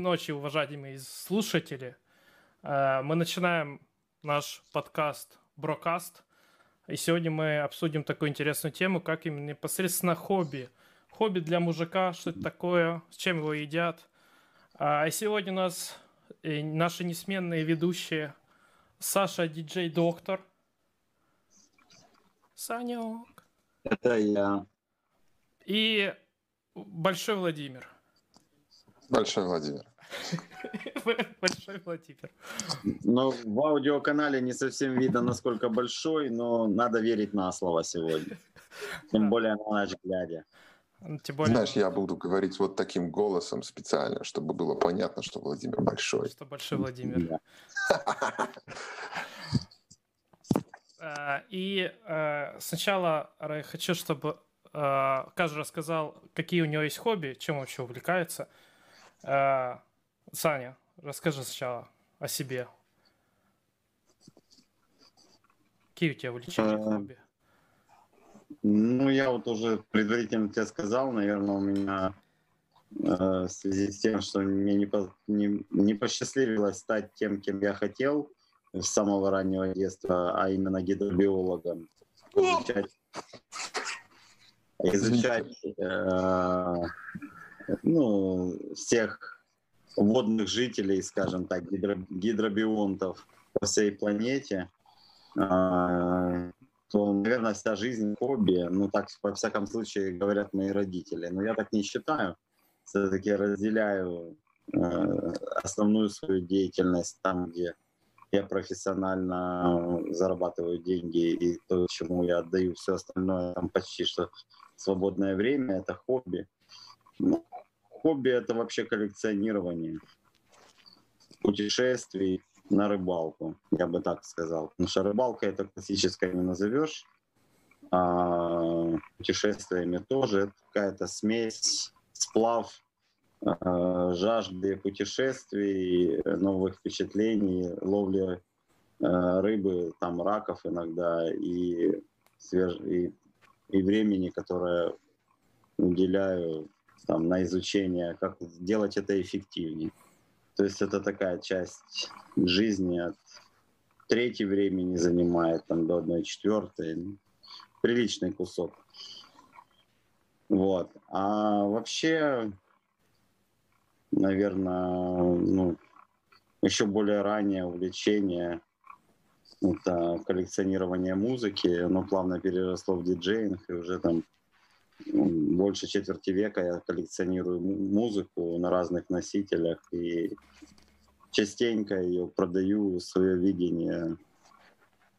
ночи, уважаемые слушатели. Э, мы начинаем наш подкаст Брокаст. И сегодня мы обсудим такую интересную тему, как именно непосредственно хобби. Хобби для мужика, что это такое, с чем его едят. А, и сегодня у нас э, наши несменные ведущие Саша, диджей-доктор. Санек. Это я. И Большой Владимир. Большой Владимир. Большой Владимир. Ну, в аудиоканале не совсем видно, насколько большой, но надо верить на слово сегодня. Тем более на ночь глядя. Ну, тем более... Знаешь, я буду говорить вот таким голосом специально, чтобы было понятно, что Владимир большой. Что большой Владимир. А, и а, сначала хочу, чтобы а, каждый рассказал, какие у него есть хобби, чем вообще увлекается. Саня, расскажи сначала о себе. Какие у тебя увлечения, хобби? Ну, я вот уже предварительно тебе сказал, наверное, у меня э, в связи с тем, что мне не, по, не, не посчастливилось стать тем, кем я хотел с самого раннего детства, а именно гидробиологом. Изучать, изучать э, ну, всех водных жителей, скажем так, гидро, гидробионтов по всей планете. Э, то, наверное, вся жизнь хобби, ну так, во всяком случае, говорят мои родители. Но я так не считаю. Все-таки разделяю э, основную свою деятельность там, где я профессионально зарабатываю деньги и то, чему я отдаю все остальное, там почти что свободное время, это хобби. Хобби — это вообще коллекционирование путешествий, на рыбалку, я бы так сказал. Потому что рыбалка это классическая не назовешь, а путешествиями тоже это какая-то смесь, сплав э, жажды путешествий, новых впечатлений, ловли э, рыбы, там раков иногда и, свеж... и, и времени, которое уделяю там, на изучение, как сделать это эффективнее. То есть это такая часть жизни от третьей времени занимает там до одной четвертой. Приличный кусок. Вот. А вообще, наверное, ну, еще более раннее увлечение это коллекционирование музыки, оно плавно переросло в диджейнг, и уже там больше четверти века я коллекционирую музыку на разных носителях и частенько ее продаю, свое видение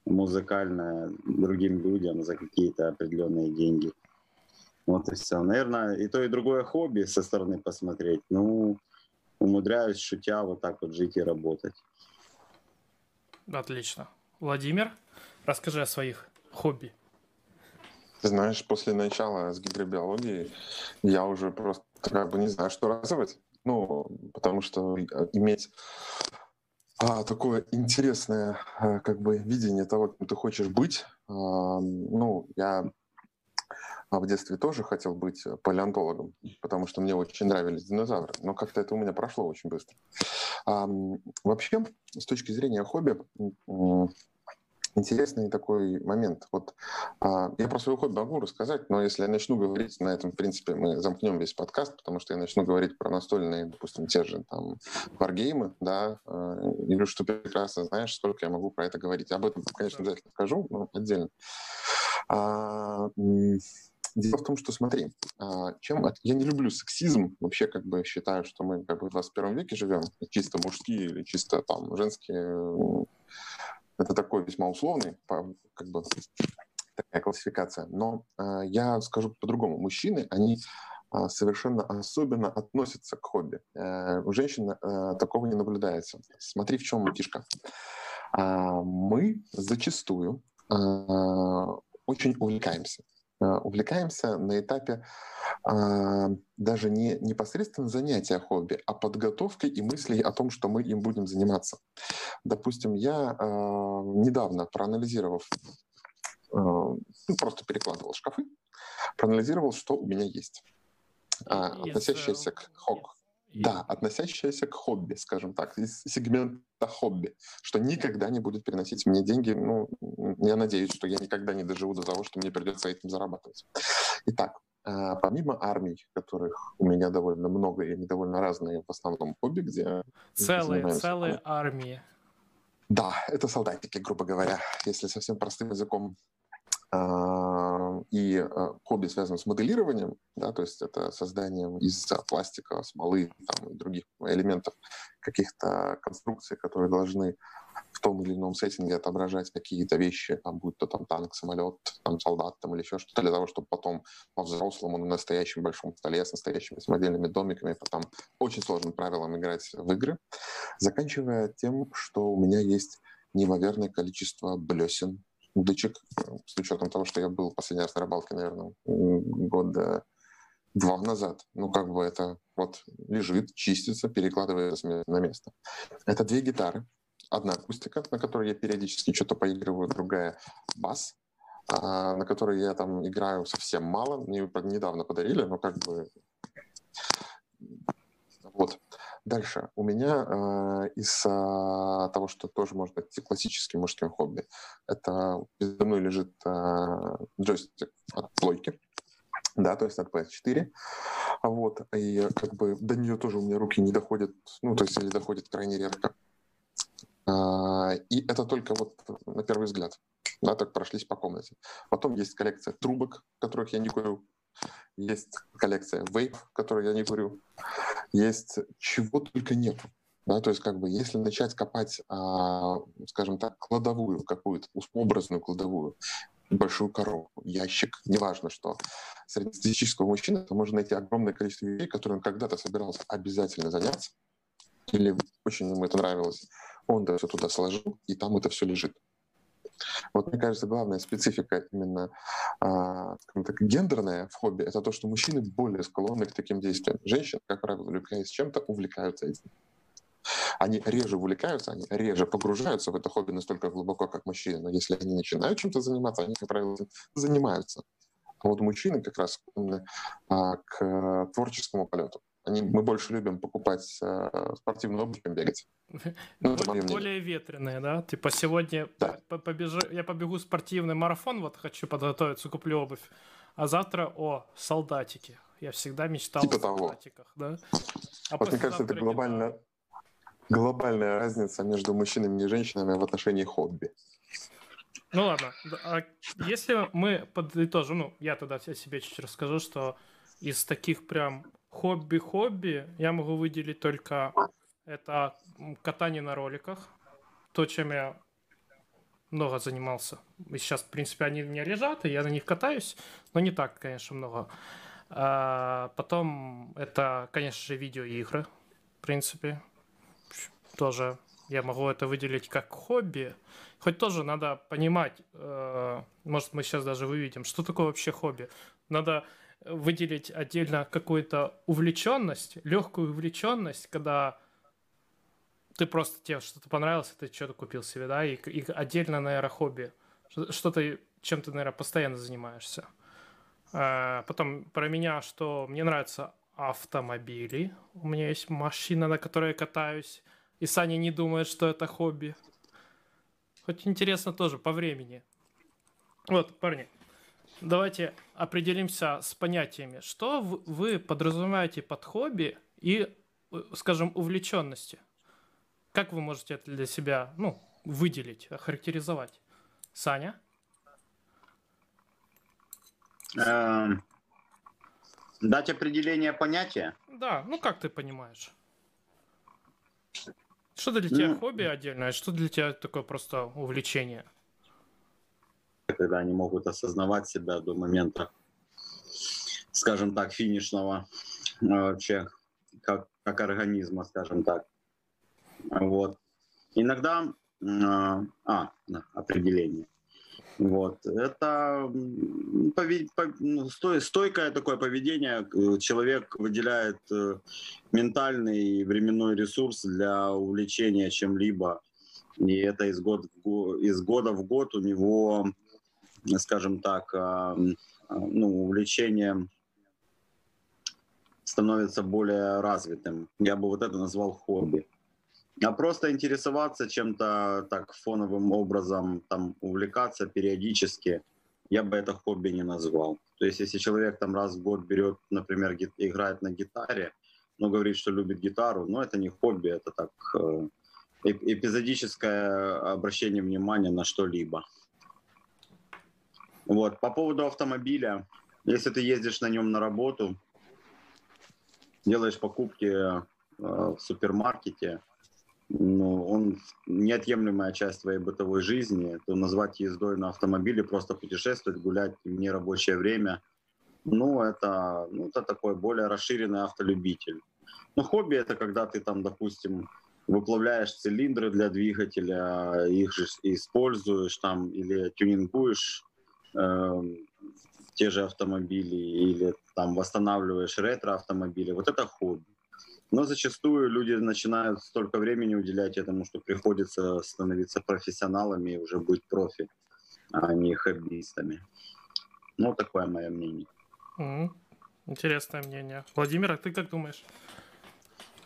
музыкальное другим людям за какие-то определенные деньги. Вот и все. Наверное, и то, и другое хобби со стороны посмотреть. Ну, умудряюсь, шутя, вот так вот жить и работать. Отлично. Владимир, расскажи о своих хобби. Знаешь, после начала с гидробиологией я уже просто как бы не знаю, что рассказывать. Ну, потому что иметь а, такое интересное а, как бы видение того, кем ты хочешь быть. А, ну, я в детстве тоже хотел быть палеонтологом, потому что мне очень нравились динозавры, но как-то это у меня прошло очень быстро. А, вообще, с точки зрения хобби, интересный такой момент. Вот а, я про свой хобби могу рассказать, но если я начну говорить, на этом, в принципе, мы замкнем весь подкаст, потому что я начну говорить про настольные, допустим, те же там варгеймы, да, а, или что прекрасно знаешь, сколько я могу про это говорить. Об этом, конечно, обязательно скажу, но отдельно. А, Дело в том, что смотри, а, чем от... я не люблю сексизм, вообще как бы считаю, что мы как бы в 21 веке живем, чисто мужские или чисто там женские это такой весьма условный, как бы такая классификация. Но э, я скажу по-другому. Мужчины, они э, совершенно особенно относятся к хобби. Э, у женщин э, такого не наблюдается. Смотри, в чем фишка. Э, мы зачастую э, очень увлекаемся. Э, увлекаемся на этапе а, даже не непосредственно занятия хобби, а подготовкой и мыслей о том, что мы им будем заниматься. Допустим, я а, недавно проанализировав, а, ну, просто перекладывал шкафы, проанализировал, что у меня есть, а, относящееся к хок. Да, относящаяся к хобби, скажем так, из сегмента хобби, что никогда не будет приносить мне деньги. Ну, я надеюсь, что я никогда не доживу до того, что мне придется этим зарабатывать. Итак, а, помимо армий, которых у меня довольно много, и они довольно разные, в основном хобби, где... Целые, целые армии. Да, это солдатики, грубо говоря, если совсем простым языком. А, и а, хобби связано с моделированием, да, то есть это созданием из пластика, смолы там, и других элементов каких-то конструкций, которые должны в том или ином сеттинге отображать какие-то вещи, там, будь то там танк, самолет, там, солдат там, или еще что-то, для того, чтобы потом по-взрослому на настоящем большом столе с настоящими самодельными домиками, потом очень сложным правилам играть в игры, заканчивая тем, что у меня есть неимоверное количество блесен, удочек, с учетом того, что я был последний раз на рыбалке, наверное, года два назад. Ну, как бы это вот лежит, чистится, перекладывается на место. Это две гитары. Одна акустика, на которой я периодически что-то поигрываю, другая бас, а, на которой я там играю совсем мало. Мне недавно подарили, но как бы... Вот. Дальше. У меня э, из э, того, что тоже можно быть классическим мужским хобби, это передо мной лежит э, джойстик от плойки, да, то есть от PS4. Вот, и как бы до нее тоже у меня руки не доходят, ну, то есть или доходят крайне редко. А, и это только вот на первый взгляд, да, так прошлись по комнате. Потом есть коллекция трубок, которых я не курю, есть коллекция вейп, которую я не курю, есть чего только нет. Да, то есть, как бы, если начать копать, а, скажем так, кладовую какую-то, образную кладовую, большую коробку, ящик, неважно что, среднестатистического мужчины, то можно найти огромное количество вещей, которые он когда-то собирался обязательно заняться, или очень ему это нравилось, он это все туда сложил, и там это все лежит. Вот мне кажется, главная специфика именно а, так, гендерная в хобби — это то, что мужчины более склонны к таким действиям. Женщины, как правило, увлекаясь чем-то, увлекаются этим. Они реже увлекаются, они реже погружаются в это хобби настолько глубоко, как мужчины. Но если они начинают чем-то заниматься, они, как правило, занимаются. А вот мужчины как раз склонны а, к творческому полету. Они, мы больше любим покупать э, спортивную обувь, чем бегать. Ну, более ветреные, да? Типа сегодня да. побежу, я побегу спортивный марафон, вот хочу подготовиться, куплю обувь. А завтра, о, солдатики. Я всегда мечтал типа о солдатиках, того. да? А вот мне кажется, это глобально, глобальная разница между мужчинами и женщинами в отношении хобби. Ну ладно, а если мы подытожим, ну, я тогда о себе чуть расскажу, что из таких прям хобби-хобби я могу выделить только это катание на роликах, то, чем я много занимался. И сейчас, в принципе, они у меня лежат, и я на них катаюсь, но не так, конечно, много. А потом это, конечно же, видеоигры, в принципе. Тоже я могу это выделить как хобби. Хоть тоже надо понимать, э, может, мы сейчас даже выведем, что такое вообще хобби. Надо выделить отдельно какую-то увлеченность, легкую увлеченность, когда ты просто тебе что-то понравилось, ты что-то купил себе, да, и, и отдельно, наверное, хобби. Что-то, чем ты, наверное, постоянно занимаешься. А, потом про меня, что мне нравятся автомобили. У меня есть машина, на которой я катаюсь. И Саня не думает, что это хобби. Хоть интересно тоже по времени. Вот, парни, давайте определимся с понятиями. Что вы подразумеваете под хобби и, э, скажем, увлеченности? Как вы можете это для себя ну, выделить, охарактеризовать? Саня? Эм, дать определение понятия? Да, ну как ты понимаешь? Что для тебя ну, хобби отдельное, что для тебя такое просто увлечение? Когда они могут осознавать себя до момента, скажем так, финишного э, вообще, как, как организма, скажем так. Вот. Иногда, э, а, определение. Вот. Это ну, стойкое такое поведение. Человек выделяет э, ментальный и временной ресурс для увлечения чем-либо. И это из года в год у него скажем так, а, ну, увлечением становится более развитым. Я бы вот это назвал хобби. А просто интересоваться чем-то так фоновым образом, там увлекаться периодически, я бы это хобби не назвал. То есть если человек там раз в год берет, например, играет на гитаре, но говорит, что любит гитару, но это не хобби, это так э, эпизодическое обращение внимания на что-либо. Вот. По поводу автомобиля, если ты ездишь на нем на работу, делаешь покупки э, в супермаркете, ну, он неотъемлемая часть твоей бытовой жизни, то назвать ездой на автомобиле, просто путешествовать, гулять в нерабочее время, ну, это, ну, это такой более расширенный автолюбитель. Ну, хобби это когда ты там, допустим, выплавляешь цилиндры для двигателя, их же используешь там или тюнингуешь э, те же автомобили или там восстанавливаешь ретро-автомобили. Вот это хобби. Но зачастую люди начинают столько времени уделять этому, что приходится становиться профессионалами и уже быть профи, а не хоббистами. Ну, такое мое мнение. Mm-hmm. Интересное мнение. Владимир, а ты как думаешь?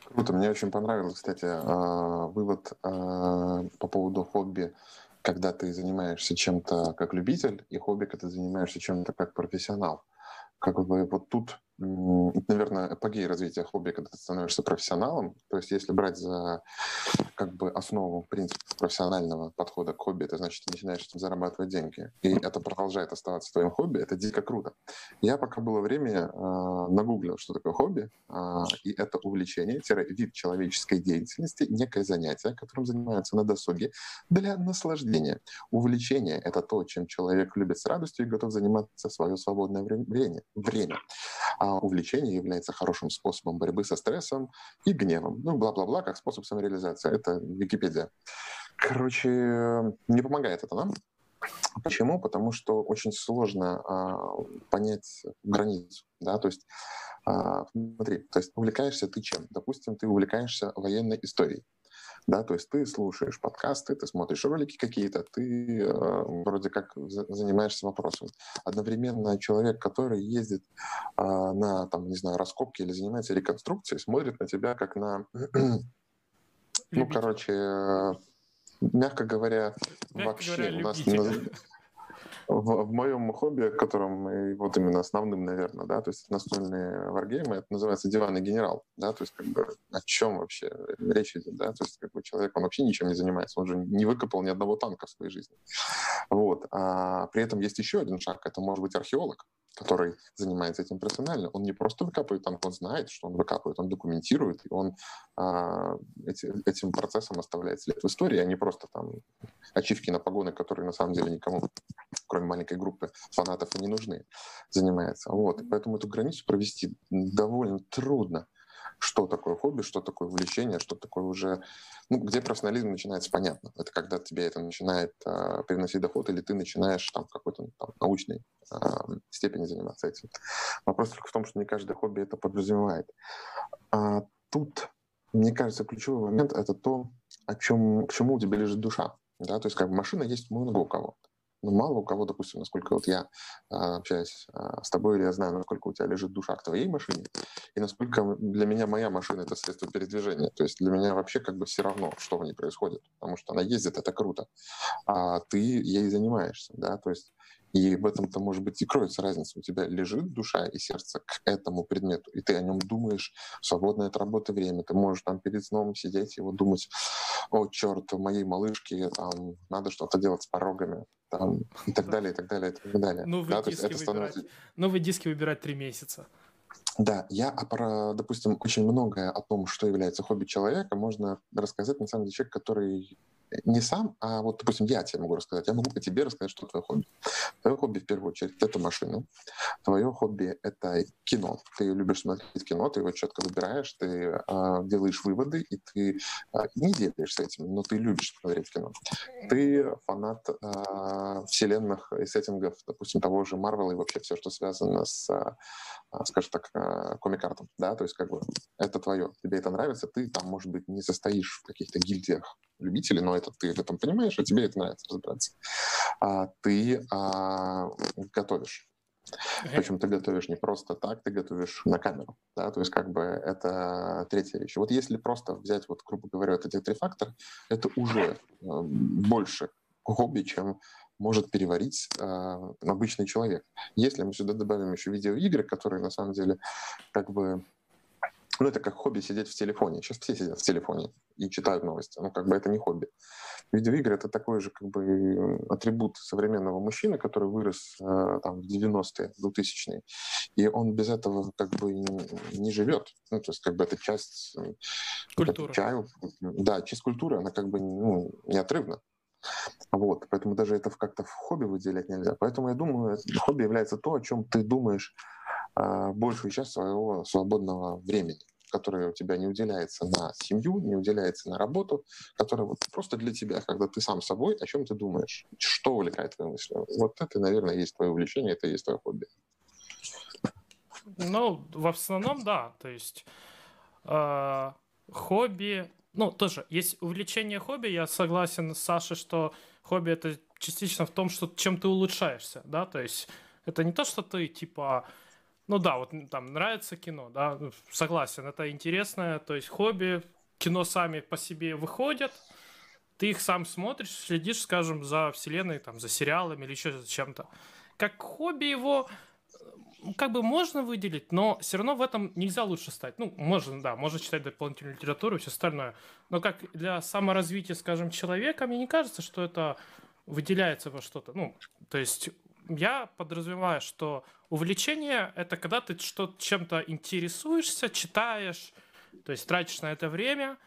Круто, мне очень понравился, кстати, а, вывод а, по поводу хобби, когда ты занимаешься чем-то как любитель, и хобби, когда ты занимаешься чем-то как профессионал. Как бы вот тут это, наверное, эпогей развития хобби, когда ты становишься профессионалом. То есть если брать за как бы основу принцип профессионального подхода к хобби, это значит, ты начинаешь этим зарабатывать деньги, и это продолжает оставаться твоим хобби, это дико круто. Я пока было время э, нагуглил, что такое хобби, э, и это увлечение, вид человеческой деятельности, некое занятие, которым занимаются на досуге для наслаждения. Увлечение — это то, чем человек любит с радостью и готов заниматься в свое свободное время. время а увлечение является хорошим способом борьбы со стрессом и гневом. Ну, бла-бла-бла, как способ самореализации. Это Википедия. Короче, не помогает это нам. Почему? Потому что очень сложно а, понять границу. Да? То есть, а, смотри, то есть увлекаешься ты чем? Допустим, ты увлекаешься военной историей да, то есть ты слушаешь подкасты, ты смотришь ролики какие-то, ты э, вроде как занимаешься вопросом. Одновременно человек, который ездит э, на, там, не знаю, раскопки или занимается реконструкцией, смотрит на тебя как на, ну, короче, мягко говоря, мягко вообще говоря, у нас в, в моем хобби, которым и вот именно основным, наверное, да, то есть настольные варгеймы, это называется диванный генерал, да, то есть как бы о чем вообще речь идет, да, то есть как бы человек, он вообще ничем не занимается, он же не выкопал ни одного танка в своей жизни, вот, а при этом есть еще один шаг, это может быть археолог, который занимается этим профессионально, он не просто выкапывает там, он знает, что он выкапывает, он документирует, и он а, эти, этим процессом оставляет след в истории, а не просто там ачивки на погоны, которые на самом деле никому, кроме маленькой группы фанатов, и не нужны, занимается. Вот. Поэтому эту границу провести довольно трудно что такое хобби, что такое увлечение, что такое уже... Ну, где профессионализм начинается, понятно. Это когда тебе это начинает э, приносить доход, или ты начинаешь там в какой-то там, научной э, степени заниматься этим. Вопрос только в том, что не каждое хобби это подразумевает. А тут, мне кажется, ключевой момент — это то, о чем, к чему у тебя лежит душа. Да? То есть как бы машина есть много у кого. Но мало у кого, допустим, насколько вот я а, общаюсь а, с тобой, или я знаю, насколько у тебя лежит душа к твоей машине, и насколько для меня моя машина — это средство передвижения. То есть для меня вообще как бы все равно, что в ней происходит, потому что она ездит, это круто, а ты ей занимаешься, да, то есть и в этом-то, может быть, и кроется разница. У тебя лежит душа и сердце к этому предмету, и ты о нем думаешь в свободное от работы время. Ты можешь там перед сном сидеть и вот думать, о, черт, моей малышки там надо что-то делать с порогами, там, и так далее, и так далее, и так далее. Новые, да, диски, выбирать. Становится... Новые диски выбирать три месяца. Да, я, про, допустим, очень многое о том, что является хобби человека, можно рассказать, на самом деле, человек, который не сам, а вот, допустим, я тебе могу рассказать. Я могу по тебе рассказать, что твое хобби. Твое хобби, в первую очередь, это машина. Твое хобби — это кино. Ты любишь смотреть кино, ты его четко выбираешь, ты э, делаешь выводы, и ты э, не делаешь с этим, но ты любишь смотреть кино. Ты фанат э, вселенных и сеттингов, допустим, того же Марвела и вообще все, что связано с, э, скажем так, э, комик-артом. Да? То есть как бы это твое. Тебе это нравится, ты там, может быть, не состоишь в каких-то гильдиях любителей, но это ты в этом понимаешь, а тебе это нравится разбираться. А ты а, готовишь. Причем ты готовишь не просто так, ты готовишь на камеру. Да? То есть как бы это третья вещь. Вот если просто взять, вот, грубо говоря, вот эти три фактора, это уже э, больше хобби, чем может переварить э, обычный человек. Если мы сюда добавим еще видеоигры, которые на самом деле как бы ну, это как хобби сидеть в телефоне. Сейчас все сидят в телефоне и читают новости. Ну, как бы это не хобби. Видеоигры — это такой же как бы атрибут современного мужчины, который вырос э, там в 90-е, 2000-е. И он без этого как бы не, не живет. Ну, то есть как бы это часть... Культуры. Чаю, да, часть культуры, она как бы ну, неотрывна. Вот, поэтому даже это как-то в хобби выделять нельзя. Поэтому я думаю, хобби является то, о чем ты думаешь большую часть своего свободного времени которое у тебя не уделяется на семью, не уделяется на работу, которое вот просто для тебя, когда ты сам собой, о чем ты думаешь, что увлекает твои мысли. Вот это, наверное, есть твое увлечение, это есть твое хобби. Ну, в основном, да. То есть э, хобби, ну, тоже есть увлечение хобби. Я согласен с Сашей, что хобби это частично в том, что чем ты улучшаешься, да, то есть это не то, что ты типа ну да, вот там нравится кино, да, ну, согласен, это интересное, то есть хобби, кино сами по себе выходят, ты их сам смотришь, следишь, скажем, за вселенной, там, за сериалами или еще за чем-то. Как хобби его как бы можно выделить, но все равно в этом нельзя лучше стать. Ну, можно, да, можно читать дополнительную литературу и все остальное. Но как для саморазвития, скажем, человека, мне не кажется, что это выделяется во что-то. Ну, то есть я подразумеваю, что увлечение — это когда ты что чем-то интересуешься, читаешь, то есть тратишь на это время,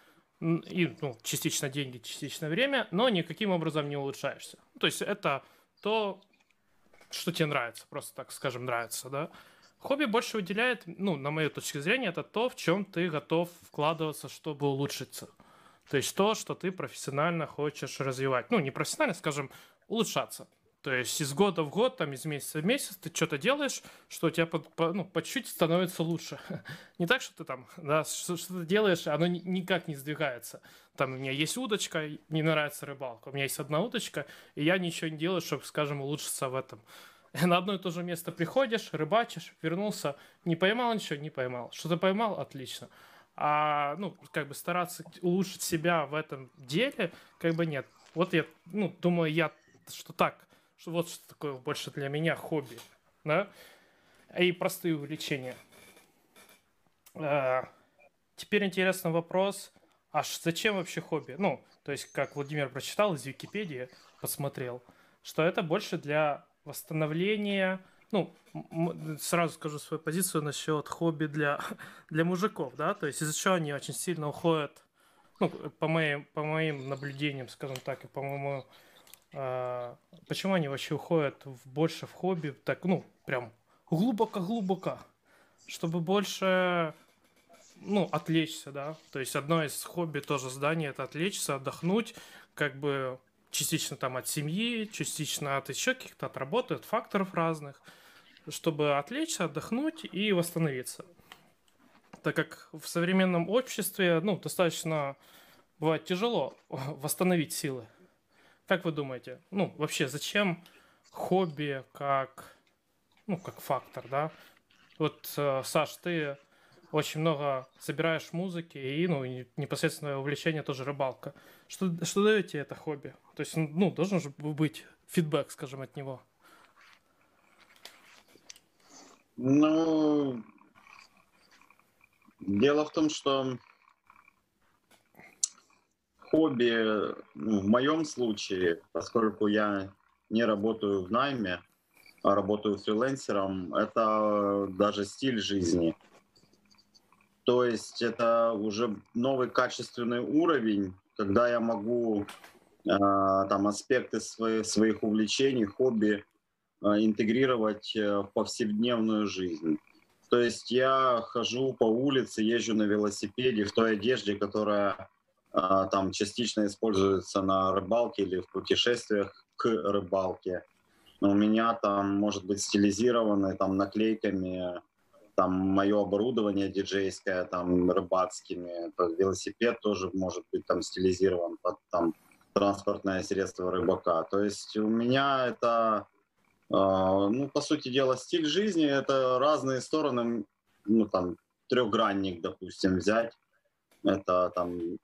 и, ну, частично деньги, частично время, но никаким образом не улучшаешься. То есть это то, что тебе нравится, просто так скажем, нравится, да. Хобби больше уделяет, ну, на мою точку зрения, это то, в чем ты готов вкладываться, чтобы улучшиться. То есть то, что ты профессионально хочешь развивать. Ну, не профессионально, скажем, улучшаться. То есть из года в год, там, из месяца в месяц ты что-то делаешь, что у тебя под, по, ну, по чуть становится лучше. не так, что ты там, да, что, что ты делаешь, оно ни, никак не сдвигается. Там у меня есть удочка, не нравится рыбалка. У меня есть одна удочка, и я ничего не делаю, чтобы, скажем, улучшиться в этом. На одно и то же место приходишь, рыбачишь, вернулся, не поймал ничего, не поймал. Что-то поймал, отлично. А, ну, как бы стараться улучшить себя в этом деле, как бы нет. Вот я, ну, думаю, я, что так, что вот что такое больше для меня хобби, да, и простые увлечения. А, теперь интересный вопрос, а зачем вообще хобби? Ну, то есть, как Владимир прочитал из Википедии, посмотрел, что это больше для восстановления, ну, сразу скажу свою позицию насчет хобби для, для мужиков, да, то есть из-за чего они очень сильно уходят, ну, по моим, по моим наблюдениям, скажем так, и по моему почему они вообще уходят в, больше в хобби, так, ну, прям глубоко-глубоко, чтобы больше, ну, отвлечься, да, то есть одно из хобби тоже здания это отвлечься, отдохнуть, как бы частично там от семьи, частично от еще каких-то, от работы, от факторов разных, чтобы отвлечься, отдохнуть и восстановиться. Так как в современном обществе, ну, достаточно бывает тяжело восстановить силы. Как вы думаете, ну, вообще, зачем хобби как, ну, как фактор, да? Вот, э, Саш, ты очень много собираешь музыки и, ну, непосредственное увлечение тоже рыбалка. Что, что дает тебе это хобби? То есть, ну, должен же быть фидбэк, скажем, от него. Ну, дело в том, что хобби, ну, в моем случае, поскольку я не работаю в найме, а работаю фрилансером, это даже стиль жизни. То есть это уже новый качественный уровень, когда я могу э, там аспекты свои, своих увлечений, хобби э, интегрировать э, в повседневную жизнь. То есть я хожу по улице, езжу на велосипеде в той одежде, которая а, там частично используется на рыбалке или в путешествиях к рыбалке. Но у меня там может быть стилизированы там наклейками там мое оборудование диджейское, там рыбацкими, велосипед тоже может быть там стилизирован под там транспортное средство рыбака. То есть у меня это А, ну, по сути дела, стиль жизни – это разные стороны, ну, там, трехгранник, допустим, взять. Это там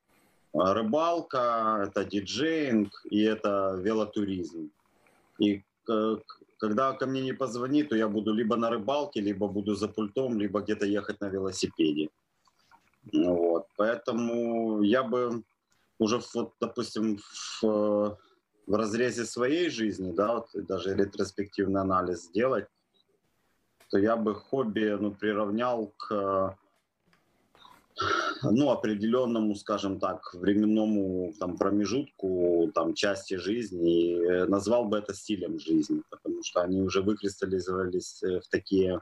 рыбалка, это диджейнг и это велотуризм. И когда ко мне не позвони, то я буду либо на рыбалке, либо буду за пультом, либо где-то ехать на велосипеде. Вот. Поэтому я бы уже, вот, допустим, в в разрезе своей жизни, да, вот даже ретроспективный анализ сделать, то я бы хобби ну, приравнял к ну, определенному, скажем так, временному там, промежутку там, части жизни и назвал бы это стилем жизни, потому что они уже выкристаллизовались э, в такие э,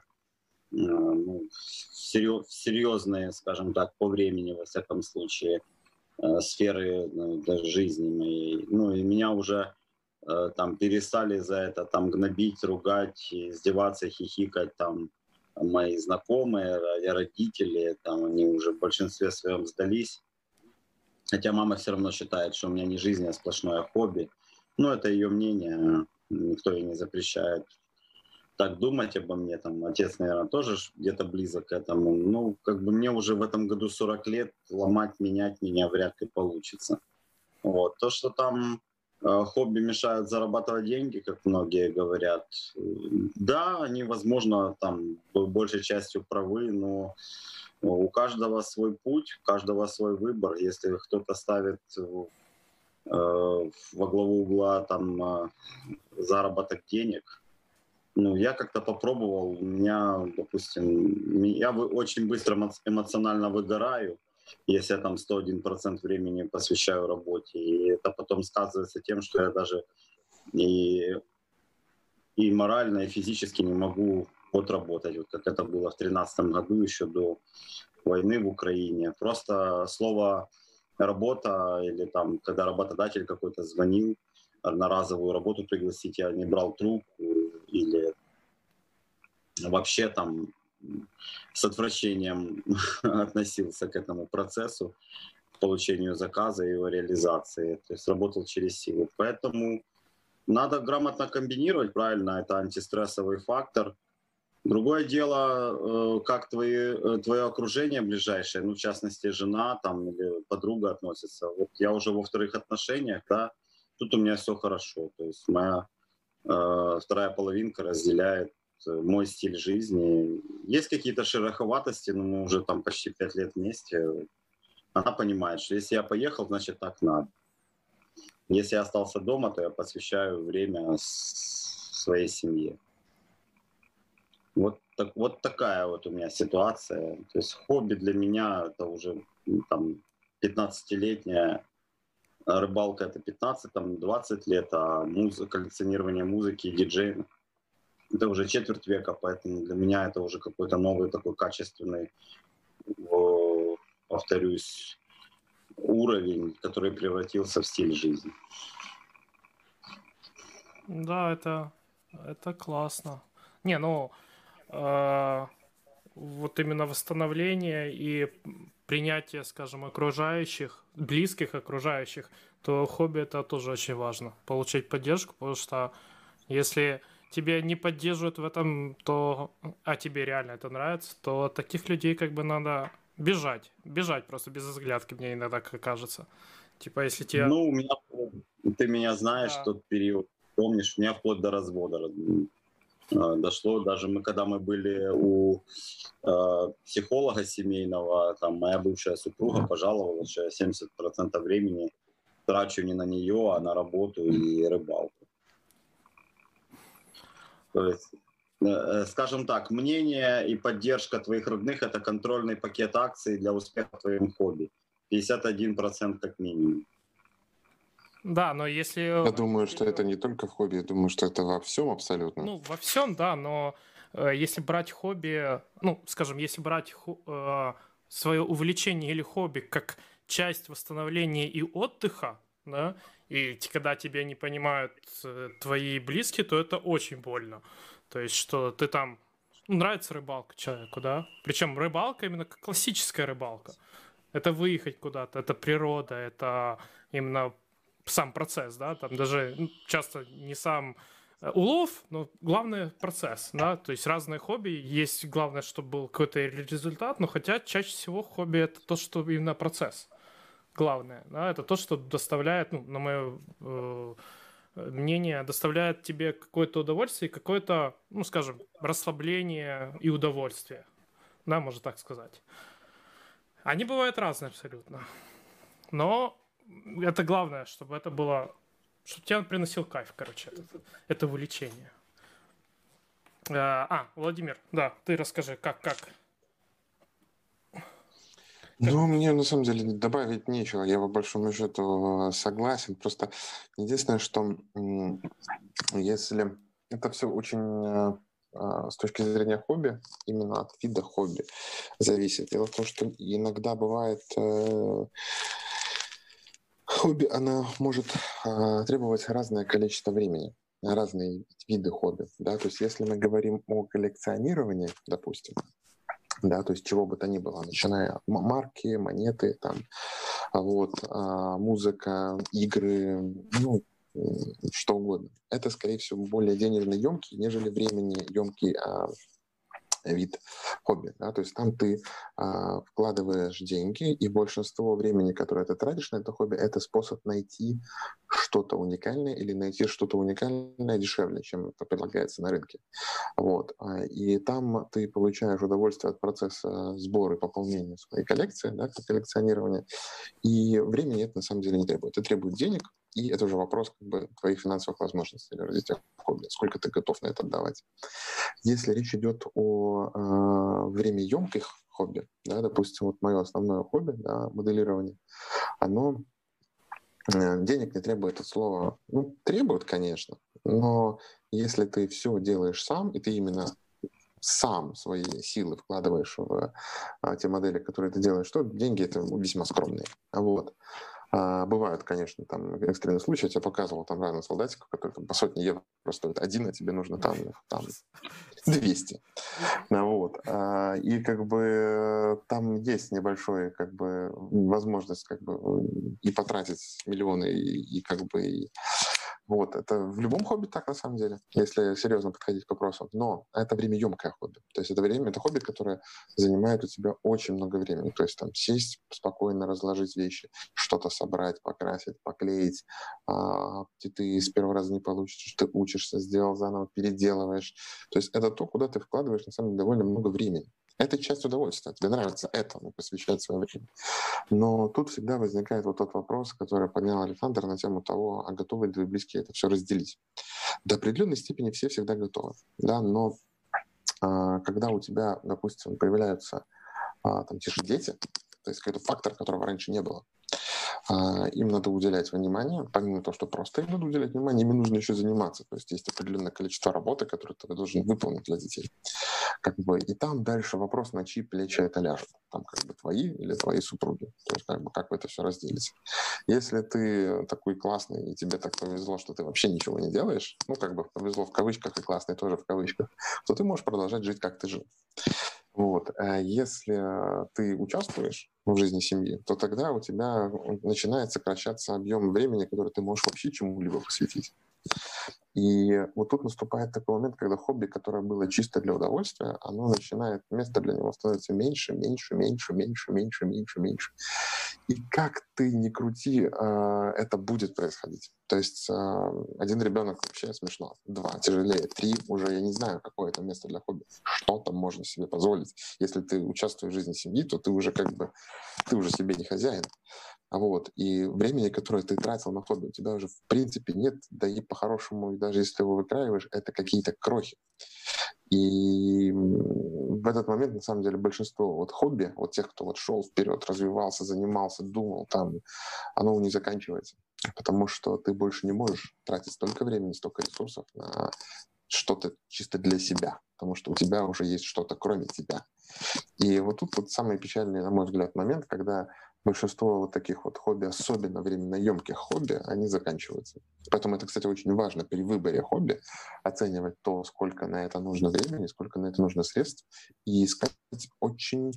ну, серьезные, скажем так, по времени, во всяком случае, Э, сферы жизни моей. Ну, и меня уже э, там перестали за это там гнобить, ругать, издеваться, хихикать там мои знакомые, родители, там они уже в большинстве своем сдались. Хотя мама все равно считает, что у меня не жизнь, а сплошное хобби. Но это ее мнение, никто ей не запрещает так думать обо мне. Там отец, наверное, тоже где-то близок к этому. Ну, как бы мне уже в этом году 40 лет, ломать, менять меня вряд ли получится. Вот. То, что там хобби мешают зарабатывать деньги, как многие говорят, да, они, возможно, там большей частью правы, но у каждого свой путь, у каждого свой выбор. Если кто-то ставит э, во главу угла там э, заработок денег, ну, я как-то попробовал, у меня, допустим, я очень быстро эмоционально выгораю, если я там 101% времени посвящаю работе, и это потом сказывается тем, что я даже и, и морально, и физически не могу отработать, вот как это было в 2013 году, еще до войны в Украине. Просто слово работа или там, когда работодатель какой-то звонил, на разовую работу пригласить, я не брал трубку, или вообще там с отвращением относился к этому процессу, получению заказа и его реализации. То есть работал через силу. Поэтому надо грамотно комбинировать, правильно, это антистрессовый фактор. Другое дело, э, как твои, э, твое окружение ближайшее, ну, в частности, жена там или подруга относится. Вот я уже во вторых отношениях, да, тут у меня все хорошо. То есть моя Э, вторая половинка разделяет мой стиль жизни. Есть какие-то шероховатости, но мы уже там почти пять лет вместе. Она понимает, что если я поехал, значит так надо. Если я остался дома, то я посвящаю время своей семье. Вот, так, вот такая вот у меня ситуация. То есть хобби для меня это уже там 15-летняя рыбалка это 15-20 лет, а музыка, коллекционирование музыки и диджей это уже четверть века, поэтому для меня это уже какой-то новый такой качественный, повторюсь, уровень, который превратился в стиль жизни. Да, это, это классно. Не, ну, э, вот именно восстановление и принятие, скажем, окружающих, близких окружающих, то хобби это тоже очень важно. Получить поддержку, потому что если тебя не поддерживают в этом, то, а тебе реально это нравится, то таких людей как бы надо бежать. Бежать просто без взглядки, мне иногда кажется. Типа, если тебе... Ну, у меня, ты меня знаешь, да. тот период, помнишь, меня вплоть до развода Э, дошло. Даже мы, когда мы были у э, психолога семейного, там моя бывшая супруга пожаловалась, что я 70% времени трачу не на нее, а на работу и рыбалку. То есть, э, э скажем так, мнение и поддержка твоих родных – это контрольный пакет акций для успеха в твоем хобби. 51% как минимум. Да, но если... Я думаю, что это не только в хобби, я думаю, что это во всем абсолютно. Ну, во всем, да, но э, если брать хобби, ну, скажем, если брать э, свое увлечение или хобби как часть восстановления и отдыха, да, и когда тебя не понимают э, твои близкие, то это очень больно. То есть, что ты там... Ну, нравится рыбалка человеку, да? Причем рыбалка именно классическая рыбалка. Это выехать куда-то, это природа, это именно сам процесс, да, там даже ну, часто не сам Э, улов, но главный процесс, да, то есть разные хобби, есть главное, чтобы был какой-то результат, но хотя чаще всего хобби это то, что именно процесс. Главное, да, это то, что доставляет, ну, на мое э, мнение, доставляет тебе какое-то удовольствие, какое-то, ну, скажем, расслабление и удовольствие, да, можно так сказать. Они бывают разные абсолютно, но это главное, чтобы это было чтобы тебе приносил кайф, короче, это, это увлечение. А, а, Владимир, да, ты расскажи, как, как? Ну, мне на самом деле добавить нечего. Я по большому счету согласен. Просто единственное, что если это все очень э, а, с точки зрения хобби, именно от вида хобби зависит. Дело в том, что иногда бывает э, Хобби, она может э, требовать разное количество времени, разные виды хобби. Да? То есть если мы говорим о коллекционировании, допустим, да, то есть чего бы то ни было, начиная от марки, монеты, там, вот, а, музыка, игры, ну, что угодно. Это, скорее всего, более денежно емкий, нежели времени емкий а, вид хобби. Да? То есть там ты а, вкладываешь деньги, и большинство времени, которое ты тратишь на это хобби, это способ найти что-то уникальное или найти что-то уникальное дешевле, чем это предлагается на рынке. Вот. А, и там ты получаешь удовольствие от процесса сбора и пополнения своей коллекции, да, коллекционирования, и времени это на самом деле не требует. Это требует денег, и это уже вопрос как бы, твоих финансовых возможностей для развития хобби, сколько ты готов на это отдавать. Если речь идет о э, времяемких хобби, да, допустим, вот мое основное хобби, да, моделирование, оно э, денег не требует от слова, ну, требует, конечно, но если ты все делаешь сам, и ты именно сам свои силы вкладываешь в а, те модели, которые ты делаешь, то деньги это весьма скромные. Вот. А, бывают, конечно, там экстренные случаи. Я тебе показывал там разных солдатиков, которые там, по сотне евро стоят один, а тебе нужно там, там 200. Ну, вот. А, и как бы там есть небольшой как бы возможность как бы и потратить миллионы, и, и как бы и вот, это в любом хобби так, на самом деле, если серьезно подходить к вопросу. Но это время емкое хобби. То есть это время, это хобби, которое занимает у тебя очень много времени. То есть там сесть, спокойно разложить вещи, что-то собрать, покрасить, поклеить. А, ты с первого раза не получишь, ты учишься, сделал заново, переделываешь. То есть это то, куда ты вкладываешь, на самом деле, довольно много времени. Это часть удовольствия. Тебе нравится этому посвящать свое время. Но тут всегда возникает вот тот вопрос, который поднял Александр на тему того, а готовы ли близкие это все разделить. До определенной степени все всегда готовы. Да? Но а, когда у тебя, допустим, появляются а, там те же дети, то есть какой-то фактор, которого раньше не было, а, им надо уделять внимание, помимо того, что просто им надо уделять внимание, им нужно еще заниматься. То есть есть определенное количество работы, которое ты должен выполнить для детей. Как бы, и там дальше вопрос, на чьи плечи это ляжет. Там как бы твои или твои супруги. То есть как бы как вы это все разделите. Если ты такой классный, и тебе так повезло, что ты вообще ничего не делаешь, ну как бы повезло в кавычках и классный тоже в кавычках, то ты можешь продолжать жить, как ты жил. Вот. А если ты участвуешь в жизни семьи, то тогда у тебя начинает сокращаться объем времени, который ты можешь вообще чему-либо посвятить. И вот тут наступает такой момент, когда хобби, которое было чисто для удовольствия, оно начинает, место для него становится меньше, меньше, меньше, меньше, меньше, меньше, меньше. И как ты не крути, а, это будет происходить. То есть а, один ребенок вообще смешно, два тяжелее, три уже я не знаю, какое это место для хобби. Что там можно себе позволить? Если ты участвуешь в жизни семьи, то ты уже как бы, ты уже себе не хозяин. Вот. И времени, которое ты тратил на хобби, у тебя уже в принципе нет, да и по-хорошему, даже если ты его выкраиваешь, это какие-то крохи. И в этот момент, на самом деле, большинство вот хобби, вот тех, кто вот шел вперед, развивался, занимался, думал, там, оно не заканчивается. Потому что ты больше не можешь тратить столько времени, столько ресурсов на что-то чисто для себя, потому что у тебя уже есть что-то кроме тебя. И вот тут вот самый печальный, на мой взгляд, момент, когда большинство вот таких вот хобби, особенно временно емких хобби, они заканчиваются. Поэтому это, кстати, очень важно при выборе хобби оценивать то, сколько на это нужно времени, сколько на это нужно средств, и искать очень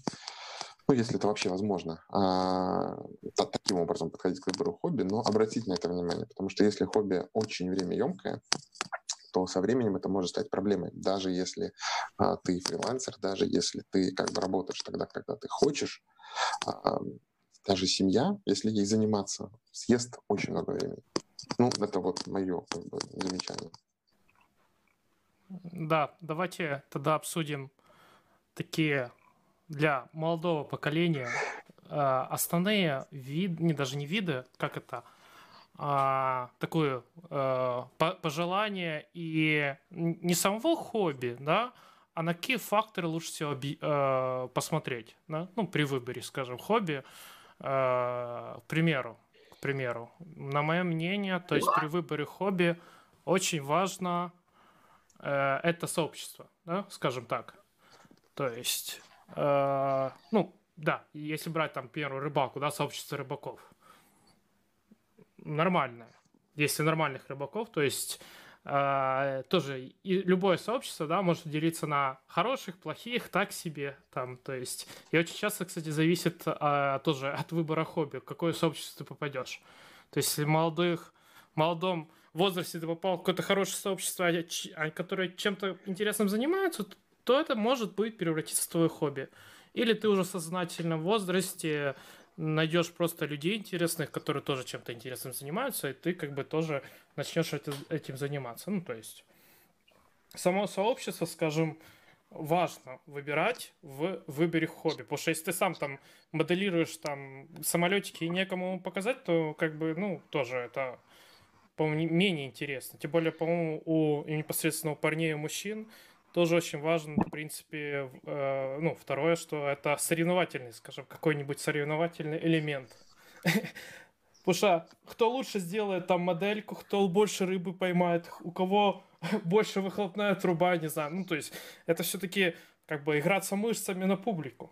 ну, если это вообще возможно, а, таким образом подходить к выбору хобби, но обратить на это внимание, потому что если хобби очень времяемкое, то со временем это может стать проблемой. Даже если а, ты фрилансер, даже если ты как бы работаешь тогда, когда ты хочешь, а, даже семья, если ей заниматься, съест очень много времени. Ну, это вот мое как бы, замечание. Да, давайте тогда обсудим такие для молодого поколения э, основные виды, не даже не виды, как это, а, такое э, пожелание и не самого хобби, да, а на какие факторы лучше всего э, посмотреть, да? ну, при выборе, скажем, хобби, э, к примеру, к примеру, на мое мнение, то есть при выборе хобби очень важно это сообщество, да, скажем так. То есть, ну, да, если брать там первую рыбалку, да, сообщество рыбаков, нормальное. Если нормальных рыбаков, то есть э, тоже и любое сообщество, да, может делиться на хороших, плохих, так себе, там, то есть, и очень часто, кстати, зависит э, тоже от выбора хобби, в какое сообщество ты попадешь. То есть, если молодых, молодом возрасте ты попал в какое-то хорошее сообщество, а, которое чем-то интересным занимаются, то это может быть превратиться в твое хобби. Или ты уже в сознательном возрасте найдешь просто людей интересных, которые тоже чем-то интересным занимаются, и ты как бы тоже начнешь этим заниматься. Ну, то есть само сообщество, скажем, важно выбирать в выборе хобби. Потому что если ты сам там моделируешь там самолетики и некому показать, то как бы, ну, тоже это, по-моему, менее интересно. Тем более, по-моему, у непосредственно у парней и мужчин тоже очень важно, в принципе, э, ну, второе, что это соревновательный, скажем, какой-нибудь соревновательный элемент. Что кто лучше сделает там модельку, кто больше рыбы поймает, у кого больше выхлопная труба, не знаю. Ну, то есть это все-таки как бы играться мышцами на публику.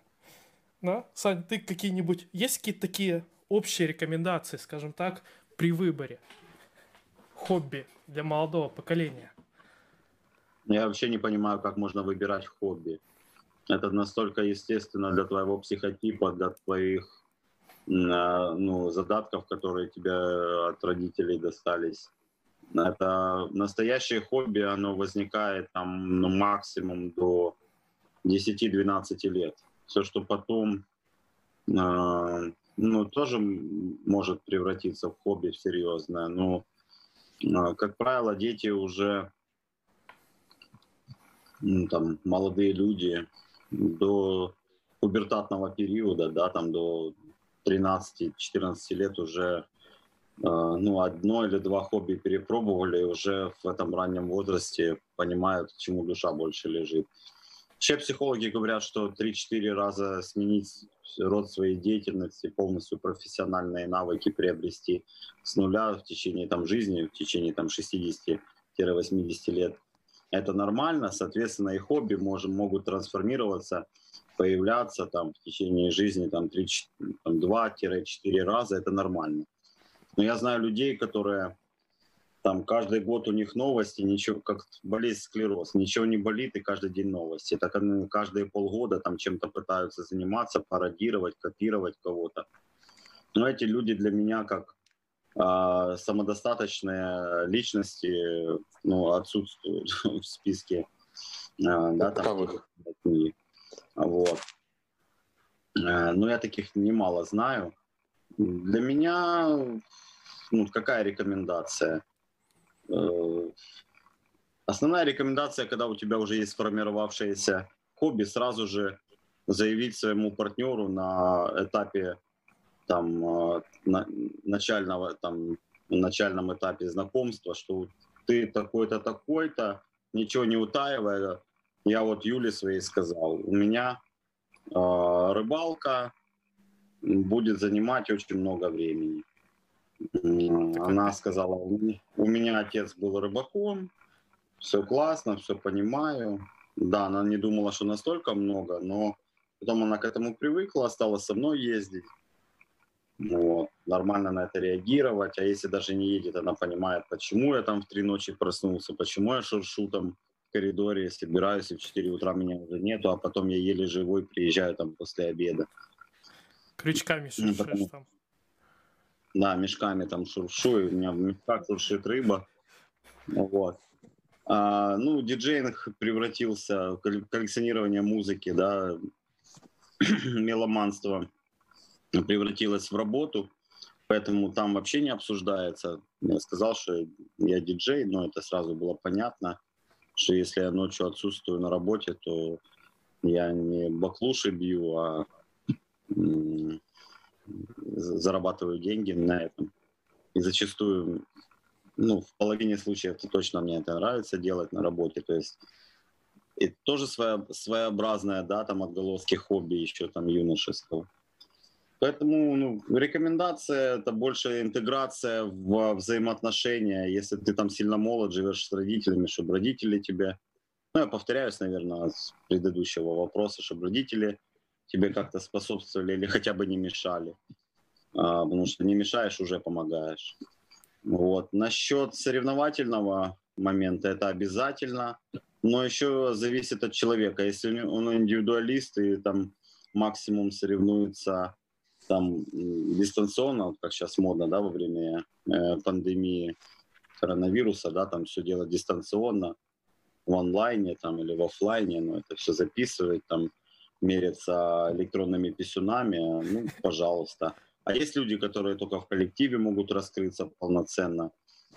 Да? Сань, ты какие-нибудь... Есть какие-то такие общие рекомендации, скажем так, при выборе хобби для молодого поколения? Я вообще не понимаю, как можно выбирать хобби. Это настолько естественно для твоего психотипа, для твоих ну, задатков, которые тебе от родителей достались. Это настоящее хобби, оно возникает там ну, максимум до 10-12 лет. Все, что потом, э, ну, тоже может превратиться в хобби серьезное. Но, э, как правило, дети уже ну, там, молодые люди до пубертатного периода, да, там до 13-14 лет уже э, ну, одно или два хобби перепробовали и уже в этом раннем возрасте понимают, чему душа больше лежит. Вообще психологи говорят, что 3-4 раза сменить род своей деятельности, полностью профессиональные навыки приобрести с нуля в течение там, жизни, в течение там, 60-80 лет – это нормально, соответственно, и хобби можем, могут трансформироваться, появляться там в течение жизни там, 2-4 раза, это нормально. Но я знаю людей, которые там каждый год у них новости, ничего, как болезнь склероз, ничего не болит и каждый день новости. Так они каждые полгода там чем-то пытаются заниматься, пародировать, копировать кого-то. Но эти люди для меня как а, самодостаточные личности ну, отсутствуют в списке а, да, там, вот. А, но я таких немало знаю. Для меня ну, какая рекомендация? Э, основная рекомендация, когда у тебя уже есть сформировавшееся хобби, сразу же заявить своему партнеру на этапе там а, на, начального там начальном этапе знакомства, что ты такой-то такой-то, ничего не утаивая, я вот Юле своей сказал, у меня э, рыбалка будет занимать очень много времени. Она сказала, у меня отец был рыбаком, все классно, все понимаю. Да, она не думала, что настолько много, но потом она к этому привыкла, стала со мной ездить. Вот. Нормально на это реагировать. А если даже не едет, она понимает, почему я там в три ночи проснулся, почему я шуршу там в коридоре, собираюсь, и в 4 утра меня уже нету, а потом я еле живой приезжаю там после обеда. Крючками шуршишь ну, потому... там. Да, мешками там шуршу, и у меня в мешках шуршит рыба. Вот. А, ну, диджейнг превратился в коллекционирование музыки, да, меломанство превратилось в работу, поэтому там вообще не обсуждается. Я сказал, что я диджей, но это сразу было понятно, что если я ночью отсутствую на работе, то я не баклуши бью, а зарабатываю деньги на этом. И зачастую, ну, в половине случаев это точно мне это нравится делать на работе. То есть и тоже своя, своеобразная, да, там отголоски хобби еще там юношеского. Поэтому ну, рекомендация это больше интеграция в взаимоотношения. Если ты там сильно молод, живешь с родителями, чтобы родители тебе, ну я повторяюсь, наверное, с предыдущего вопроса, чтобы родители тебе как-то способствовали или хотя бы не мешали. А, потому что не мешаешь, уже помогаешь. Вот. Насчет соревновательного момента это обязательно, но еще зависит от человека. Если он индивидуалист и там максимум соревнуется там дистанционно, как сейчас модно, да, во время э, пандемии коронавируса, да, там все делать дистанционно, в онлайне там или в офлайне, но это все записывать, там мериться электронными писюнами, ну, пожалуйста. А есть люди, которые только в коллективе могут раскрыться полноценно.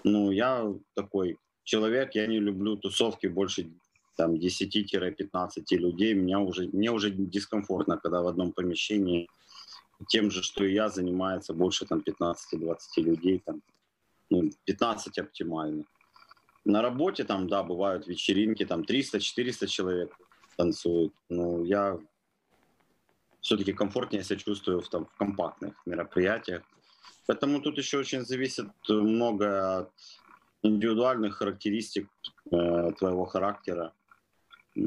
Ну, я такой человек, я не люблю тусовки больше там 10-15 людей. Меня уже, мне уже дискомфортно, когда в одном помещении тем же, что и я, занимается больше там 15-20 людей. Там, ну, 15 оптимально. На работе там, да, бывают вечеринки, там 300-400 человек танцуют. Но я все-таки комфортнее себя чувствую в, там, в компактных мероприятиях. Поэтому тут еще очень зависит много от индивидуальных характеристик э, твоего характера, э,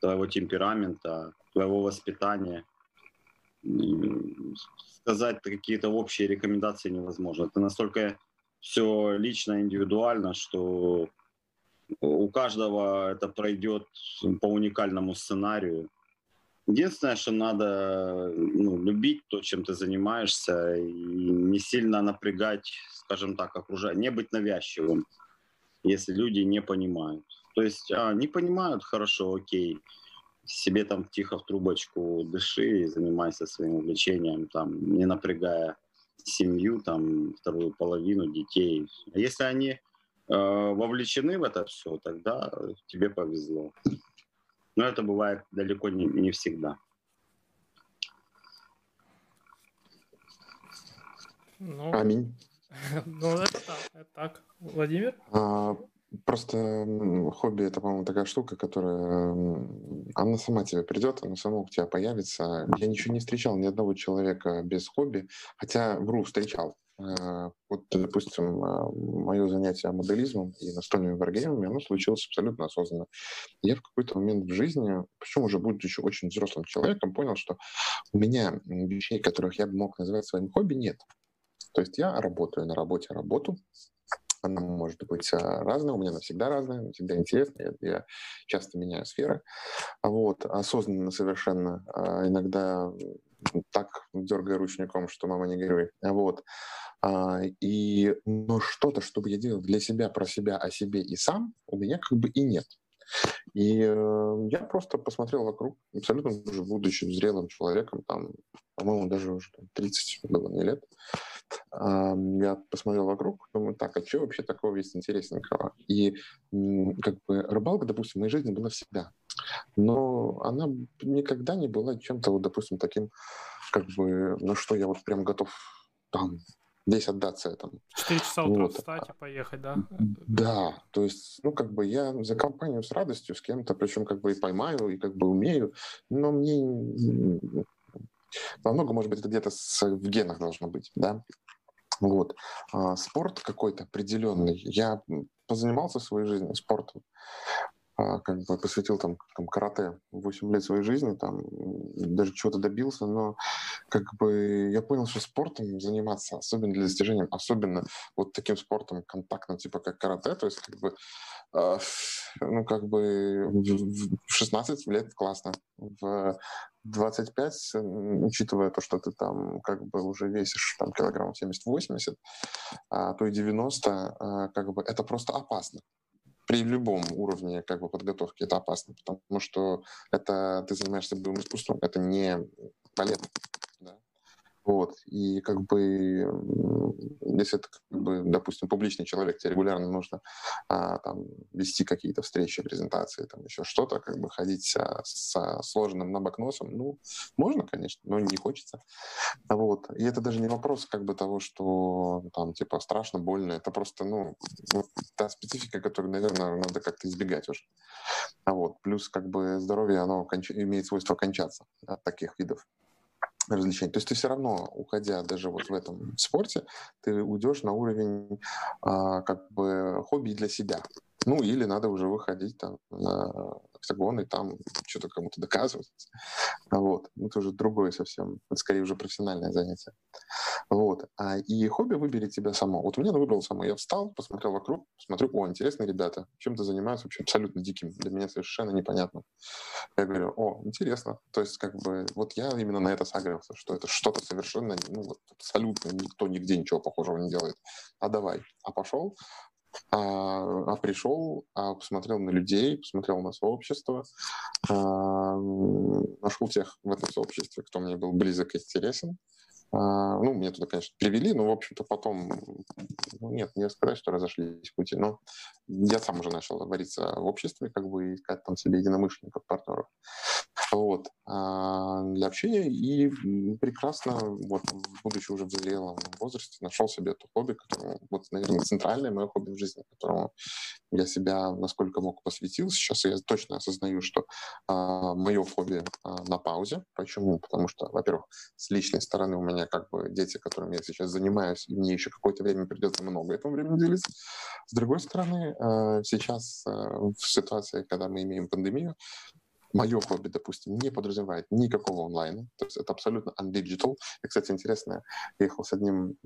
твоего темперамента, твоего воспитания. Сказать какие-то общие рекомендации невозможно. Это настолько все лично, индивидуально, что у каждого это пройдет по уникальному сценарию. Единственное, что надо ну, любить то, чем ты занимаешься, и не сильно напрягать, скажем так, окружение, не быть навязчивым, если люди не понимают. То есть а, не понимают, хорошо, окей, себе там тихо в трубочку дыши и занимайся своим увлечением, там, не напрягая семью, там, вторую половину детей. А если они э, вовлечены в это все, тогда тебе повезло. Но это бывает далеко не, не всегда. Ну, Аминь. Ну, это так. Это так. Владимир? А, просто хобби это, по-моему, такая штука, которая она сама тебе придет, она сама у тебя появится. Я ничего не встречал ни одного человека без хобби, хотя вру, встречал. Э, вот, допустим, э, мое занятие моделизмом и настольными варгеймами, оно случилось абсолютно осознанно. Я в какой-то момент в жизни, причем уже будучи очень взрослым человеком, понял, что у меня вещей, которых я бы мог назвать своим хобби, нет. То есть я работаю на работе работу, она может быть э, разная, у меня навсегда разная, всегда интересно, я, я часто меняю сферы. Вот, осознанно совершенно, иногда так дергая ручником, что мама не горюй. Вот. А, и, но что-то, чтобы я делал для себя, про себя, о себе и сам, у меня как бы и нет. И э, я просто посмотрел вокруг, абсолютно уже будучи зрелым человеком, там, по-моему, даже уже 30 было не лет, э, я посмотрел вокруг, думаю, так, а что вообще такого есть интересненького? И э, как бы рыбалка, допустим, в моей жизни была всегда, но она никогда не была чем-то, вот, допустим, таким, как бы, на что я вот прям готов там весь отдаться этому. Четыре часа утра вот. встать и поехать, да? Да, то есть, ну, как бы я за компанию с радостью с кем-то, причем как бы и поймаю, и как бы умею, но мне во много, может быть, это где-то в генах должно быть, да? Вот. А спорт какой-то определенный. Я позанимался в своей жизни спортом. А, как бы посвятил там, там карате 8 лет своей жизни, там даже чего-то добился, но как бы я понял, что спортом заниматься, особенно для достижения, особенно вот таким спортом контактным, типа как карате, то есть как бы э, ну как бы в 16 лет классно, в 25, учитывая то, что ты там как бы уже весишь там килограмм 70-80, а, то и 90, а, как бы это просто опасно при любом уровне как бы, подготовки это опасно, потому что это ты занимаешься боевым искусством, это не балет. Вот. И как бы, если это, как бы, допустим, публичный человек, тебе регулярно нужно а, там, вести какие-то встречи, презентации, там еще что-то, как бы ходить со, со сложенным на бок носом, ну, можно, конечно, но не хочется. Вот. И это даже не вопрос как бы того, что там, типа, страшно, больно, это просто, ну, та специфика, которую, наверное, надо как-то избегать уже. А вот. Плюс, как бы, здоровье, оно конч... имеет свойство кончаться от таких видов развлечений. То есть ты все равно, уходя даже вот в этом спорте, ты уйдешь на уровень а, как бы хобби для себя. Ну, или надо уже выходить там на октагон и там что-то кому-то доказывать. Вот. Ну, это уже другое совсем. Это скорее уже профессиональное занятие. Вот. А, и хобби выбери тебя само. Вот у меня оно выбрало само. Я встал, посмотрел вокруг, смотрю, о, интересные ребята. Чем-то занимаются вообще абсолютно диким. Для меня совершенно непонятно. Я говорю, о, интересно. То есть, как бы, вот я именно на это сагрился, что это что-то совершенно, ну, вот, абсолютно никто нигде ничего похожего не делает. А давай. А пошел, а, а пришел, а посмотрел на людей, посмотрел на сообщество, а, нашел тех в этом сообществе, кто мне был близок и интересен, ну, меня туда, конечно, привели, но, в общем-то, потом, ну, нет, не сказать, что разошлись пути, но я сам уже начал вариться в обществе, как бы искать там себе единомышленников, партнеров. Вот. А, для общения и прекрасно, вот, будучи уже в зрелом возрасте, нашел себе то хобби, которое, вот, наверное, центральное мое хобби в жизни, которому я себя насколько мог посвятил. Сейчас я точно осознаю, что а, мое хобби а, на паузе. Почему? Потому что, во-первых, с личной стороны у меня как бы дети, которыми я сейчас занимаюсь, мне еще какое-то время придется много этого времени делиться. С другой стороны, а, сейчас а, в ситуации, когда мы имеем пандемию, мое хобби, допустим, не подразумевает никакого онлайна, то есть это абсолютно undigital. И, кстати, интересно, я ехал с одним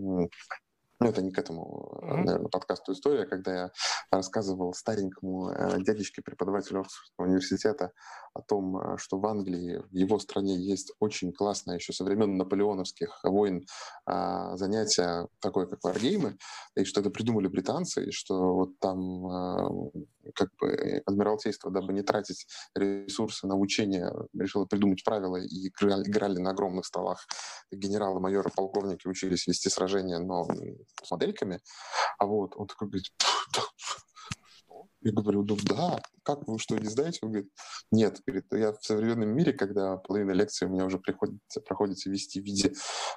ну, это не к этому, mm-hmm. наверное, подкасту история, когда я рассказывал старенькому э, дядечке, преподавателю Оксфордского университета, о том, э, что в Англии, в его стране есть очень классное еще со времен наполеоновских войн а, занятие такое, как варгеймы, и что это придумали британцы, и что вот там как бы Адмиралтейство, дабы не тратить ресурсы на учение, решило придумать правила и играли, на огромных столах. Генералы, майоры, полковники учились вести сражения, но с модельками. А вот он такой говорит, я говорю, ну да, как вы что, не знаете? Он говорит, нет, говорит, я в современном мире, когда половина лекций у меня уже приходится, проходится вести в виде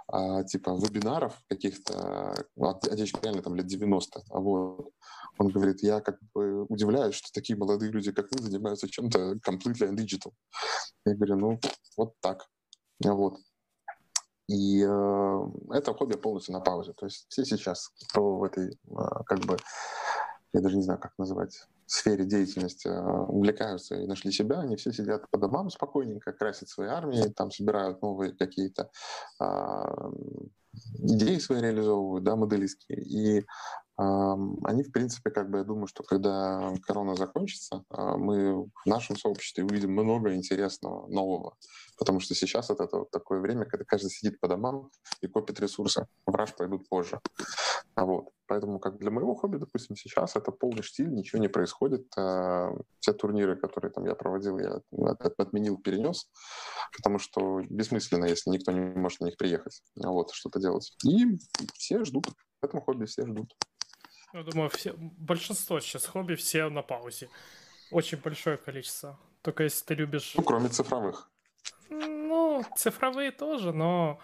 а, типа вебинаров каких-то, а, а девочка реально там лет 90, а вот он говорит, я как бы удивляюсь, что такие молодые люди, как вы, занимаются чем-то completely digital. Я говорю, ну, вот так. Вот. И э, это хобби полностью на паузе. То есть все сейчас, в этой, э, как бы, я даже не знаю, как называть, сфере деятельности э, увлекаются и нашли себя, они все сидят по домам спокойненько, красят свои армии, там собирают новые какие-то э, идеи свои реализовывают, да, моделистские. И они, в принципе, как бы, я думаю, что когда корона закончится, а, мы в нашем сообществе увидим много интересного, нового. Потому что сейчас это, это такое время, когда каждый сидит по домам и копит ресурсы. В раш пойдут позже. А вот. Поэтому как для моего хобби, допустим, сейчас это полный штиль, ничего не происходит. А, все турниры, которые там я проводил, я отменил, перенес, потому что бессмысленно, если никто не может на них приехать, вот, что-то делать. И все ждут. В этом хобби все ждут. Я думаю, все, большинство сейчас хобби все на паузе. Очень большое количество. Только если ты любишь... Ну, кроме цифровых. Ну, цифровые тоже, но...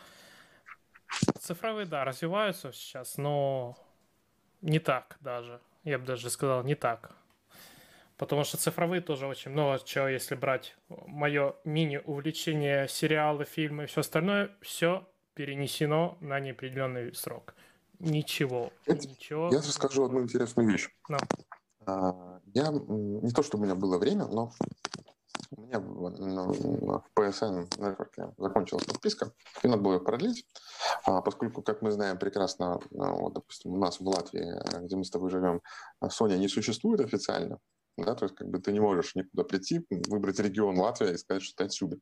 Цифровые, да, развиваются сейчас, но не так даже. Я бы даже сказал, не так. Потому что цифровые тоже очень много чего, если брать мое мини-увлечение, сериалы, фильмы и все остальное, все перенесено на неопределенный срок. Ничего. ничего. Я расскажу одну интересную вещь. No. А, я не то, что у меня было время, но у меня в PSN Network закончилась подписка, и надо было ее продлить, а, поскольку, как мы знаем прекрасно, а, вот, допустим, у нас в Латвии, где мы с тобой живем, Sony не существует официально, да, то есть как бы ты не можешь никуда прийти, выбрать регион Латвия и сказать, что ты отсюда.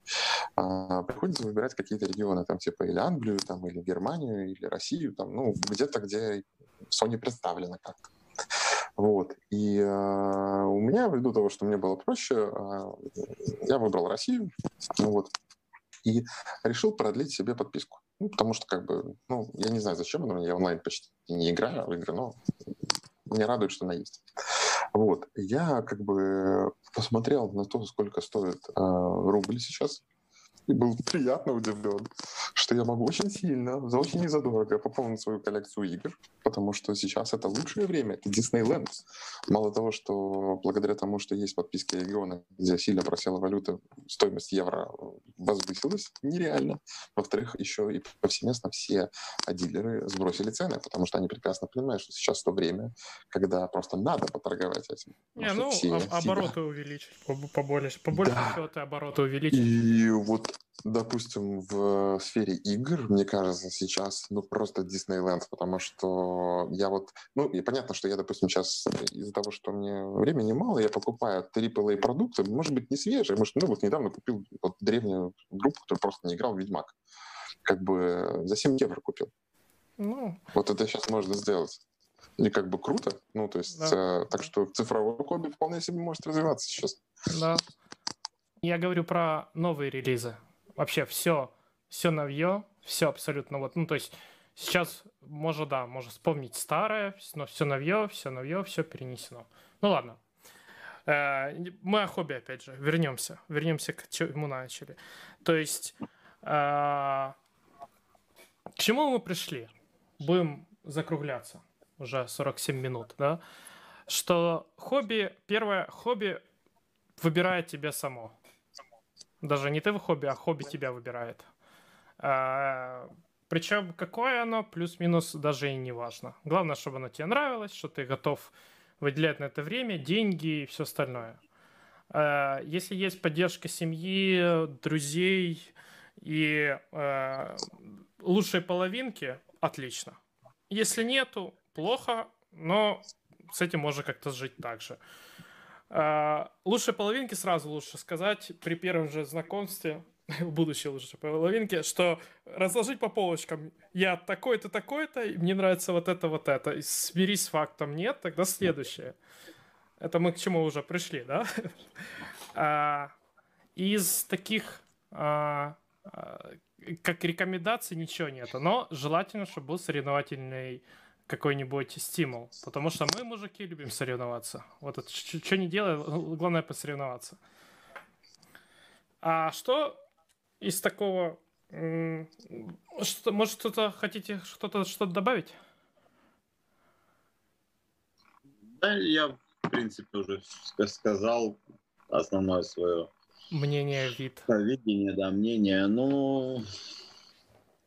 А, приходится выбирать какие-то регионы, там типа или Англию, там, или Германию, или Россию, там, ну, где-то, где Sony представлена как-то. Вот. И э, у меня, ввиду того, что мне было проще, э, я выбрал Россию. Ну, вот. И решил продлить себе подписку. Ну, потому что, как бы, ну, я не знаю, зачем она, я онлайн почти не играю в игры, но меня радует, что она есть. Вот. Я как бы посмотрел на то, сколько стоит э, рубль сейчас, и был приятно удивлен, что я могу очень сильно, за очень незадорого пополнить свою коллекцию игр, потому что сейчас это лучшее время, это Disneyland. Мало того, что благодаря тому, что есть подписки региона, где сильно просела валюта, стоимость евро возвысилась нереально. Во-вторых, еще и повсеместно все дилеры сбросили цены, потому что они прекрасно понимают, что сейчас то время, когда просто надо поторговать этим. Не, ну, все обороты увеличить, побольше, побольше да. всего ты обороты увеличить. И вот допустим, в сфере игр, мне кажется, сейчас, ну, просто Диснейленд, потому что я вот, ну, и понятно, что я, допустим, сейчас из-за того, что мне времени мало, я покупаю AAA продукты, может быть, не свежие, может, ну, вот недавно купил вот древнюю группу, которая просто не играл в Ведьмак. Как бы за 7 евро купил. Ну. Вот это сейчас можно сделать. И как бы круто. Ну, то есть, да. э, так что цифровой хобби вполне себе может развиваться сейчас. Да. Я говорю про новые релизы вообще все, все новье, все абсолютно вот, ну, то есть сейчас можно, да, можно вспомнить старое, но все новье, все новье, все перенесено. Ну ладно. Э, мы о хобби, опять же, вернемся, вернемся к чему начали. То есть, э, к чему мы пришли? Будем закругляться уже 47 минут, да? Что хобби, первое, хобби выбирает тебя само. Даже не ты в хобби, а хобби тебя выбирает. А, причем какое оно, плюс-минус, даже и не важно. Главное, чтобы оно тебе нравилось, что ты готов выделять на это время, деньги и все остальное. А, если есть поддержка семьи, друзей и а, лучшей половинки, отлично. Если нету, плохо, но с этим можно как-то жить так же. А, лучшей половинке сразу лучше сказать при первом же знакомстве, будущей лучшей половинке, что разложить по полочкам. Я такой-то, такой-то, и мне нравится вот это, вот это. И смирись с фактом нет, тогда следующее. Это мы к чему уже пришли, да? А, из таких а, как рекомендаций ничего нет, но желательно, чтобы был соревновательный какой-нибудь стимул. Потому что мы, мужики, любим соревноваться. Вот это что не делай, главное посоревноваться. А что из такого... Что, может, что-то хотите что-то что-то добавить? Да, я, в принципе, уже сказал основное свое мнение, вид. Видение, да, мнение. Ну,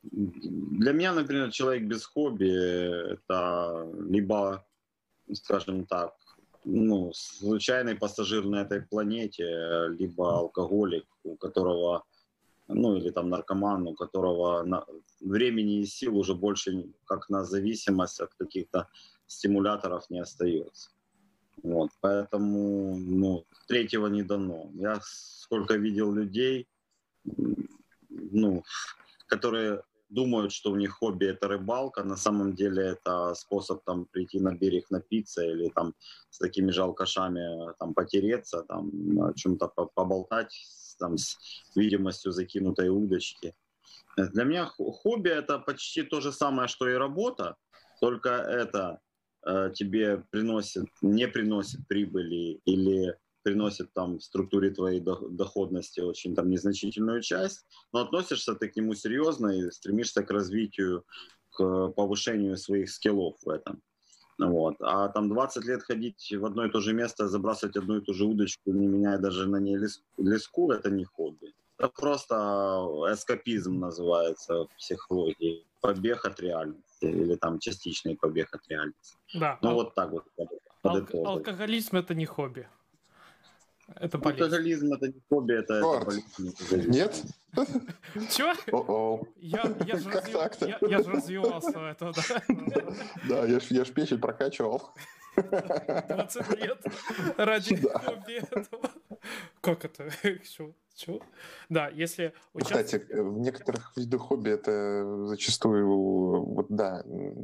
для меня, например, человек без хобби – это либо, скажем так, ну, случайный пассажир на этой планете, либо алкоголик, у которого, ну, или там наркоман, у которого на, времени и сил уже больше, как на зависимость от каких-то стимуляторов не остается. Вот, поэтому, ну, третьего не дано. Я сколько видел людей, ну, которые думают, что у них хобби это рыбалка, на самом деле это способ там прийти на берег напиться или там с такими же алкашами там потереться, там о чем-то поболтать, там с видимостью закинутой удочки. Для меня хобби это почти то же самое, что и работа, только это э, тебе приносит, не приносит прибыли или приносит там в структуре твоей доходности очень там незначительную часть, но относишься ты к нему серьезно и стремишься к развитию, к повышению своих скиллов в этом. Вот. А там 20 лет ходить в одно и то же место, забрасывать одну и ту же удочку, не меняя даже на ней леску, это не хобби. Это просто эскапизм называется в психологии. Побег от реальности или там частичный побег от реальности. Да. Ну ал- вот так вот. Ал- алкоголизм это не хобби. Это болезнь. Алкоголизм это не хобби, это, это болезнь. Нет? Чего? Я, я, же развив... я, я же развивался это, да. Да, я ж, я ж печень прокачивал. 20 лет ради хобби этого. Как это? Чего? Да, если участвовать... Кстати, в некоторых видах хобби это зачастую, вот да,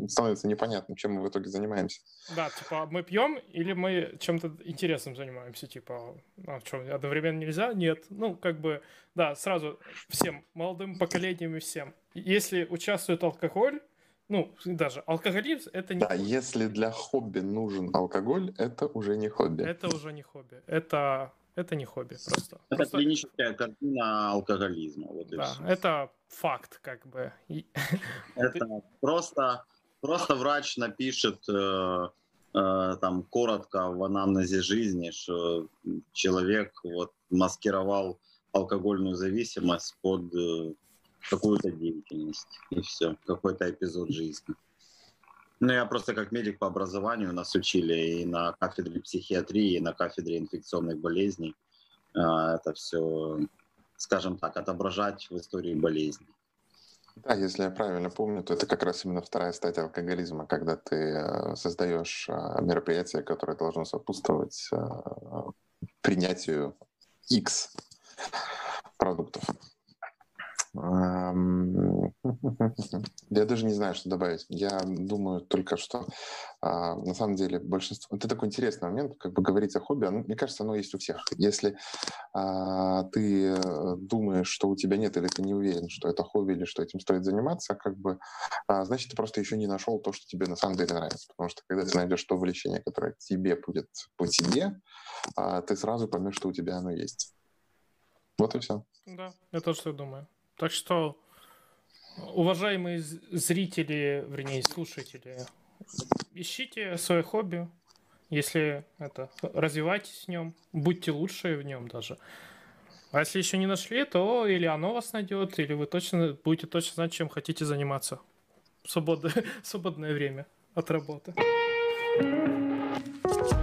становится непонятным, чем мы в итоге занимаемся. Да, типа мы пьем или мы чем-то интересным занимаемся, типа, а что, одновременно нельзя? Нет. Ну, как бы, да, сразу всем, молодым поколениям и всем. Если участвует алкоголь, ну, даже алкоголизм это не... Да, если для хобби нужен алкоголь, это уже не хобби. Это уже не хобби. Это это не хобби просто. Это просто... клиническая картина алкоголизма. Вот да, это факт, как бы. Это просто, просто врач напишет э, э, там коротко в анамнезе жизни, что человек вот маскировал алкогольную зависимость под э, какую-то деятельность. И все, какой-то эпизод жизни. Ну, я просто как медик по образованию нас учили и на кафедре психиатрии, и на кафедре инфекционных болезней. А, это все, скажем так, отображать в истории болезни. Да, если я правильно помню, то это как раз именно вторая стадия алкоголизма, когда ты э, создаешь мероприятие, которое должно сопутствовать принятию X продуктов. Я даже не знаю, что добавить. Я думаю только, что а, на самом деле большинство... Это такой интересный момент, как бы говорить о хобби. Мне кажется, оно есть у всех. Если а, ты думаешь, что у тебя нет, или ты не уверен, что это хобби, или что этим стоит заниматься, как бы, а, значит, ты просто еще не нашел то, что тебе на самом деле нравится. Потому что когда ты найдешь то увлечение, которое тебе будет по тебе, ты сразу поймешь, что у тебя оно есть. Вот и все. Да, я тоже так думаю. Так что, уважаемые зрители, вернее, слушатели, ищите свое хобби, если это, развивайтесь в нем, будьте лучше в нем даже. А если еще не нашли, то или оно вас найдет, или вы точно будете точно знать, чем хотите заниматься в свободное, свободное время от работы. thank you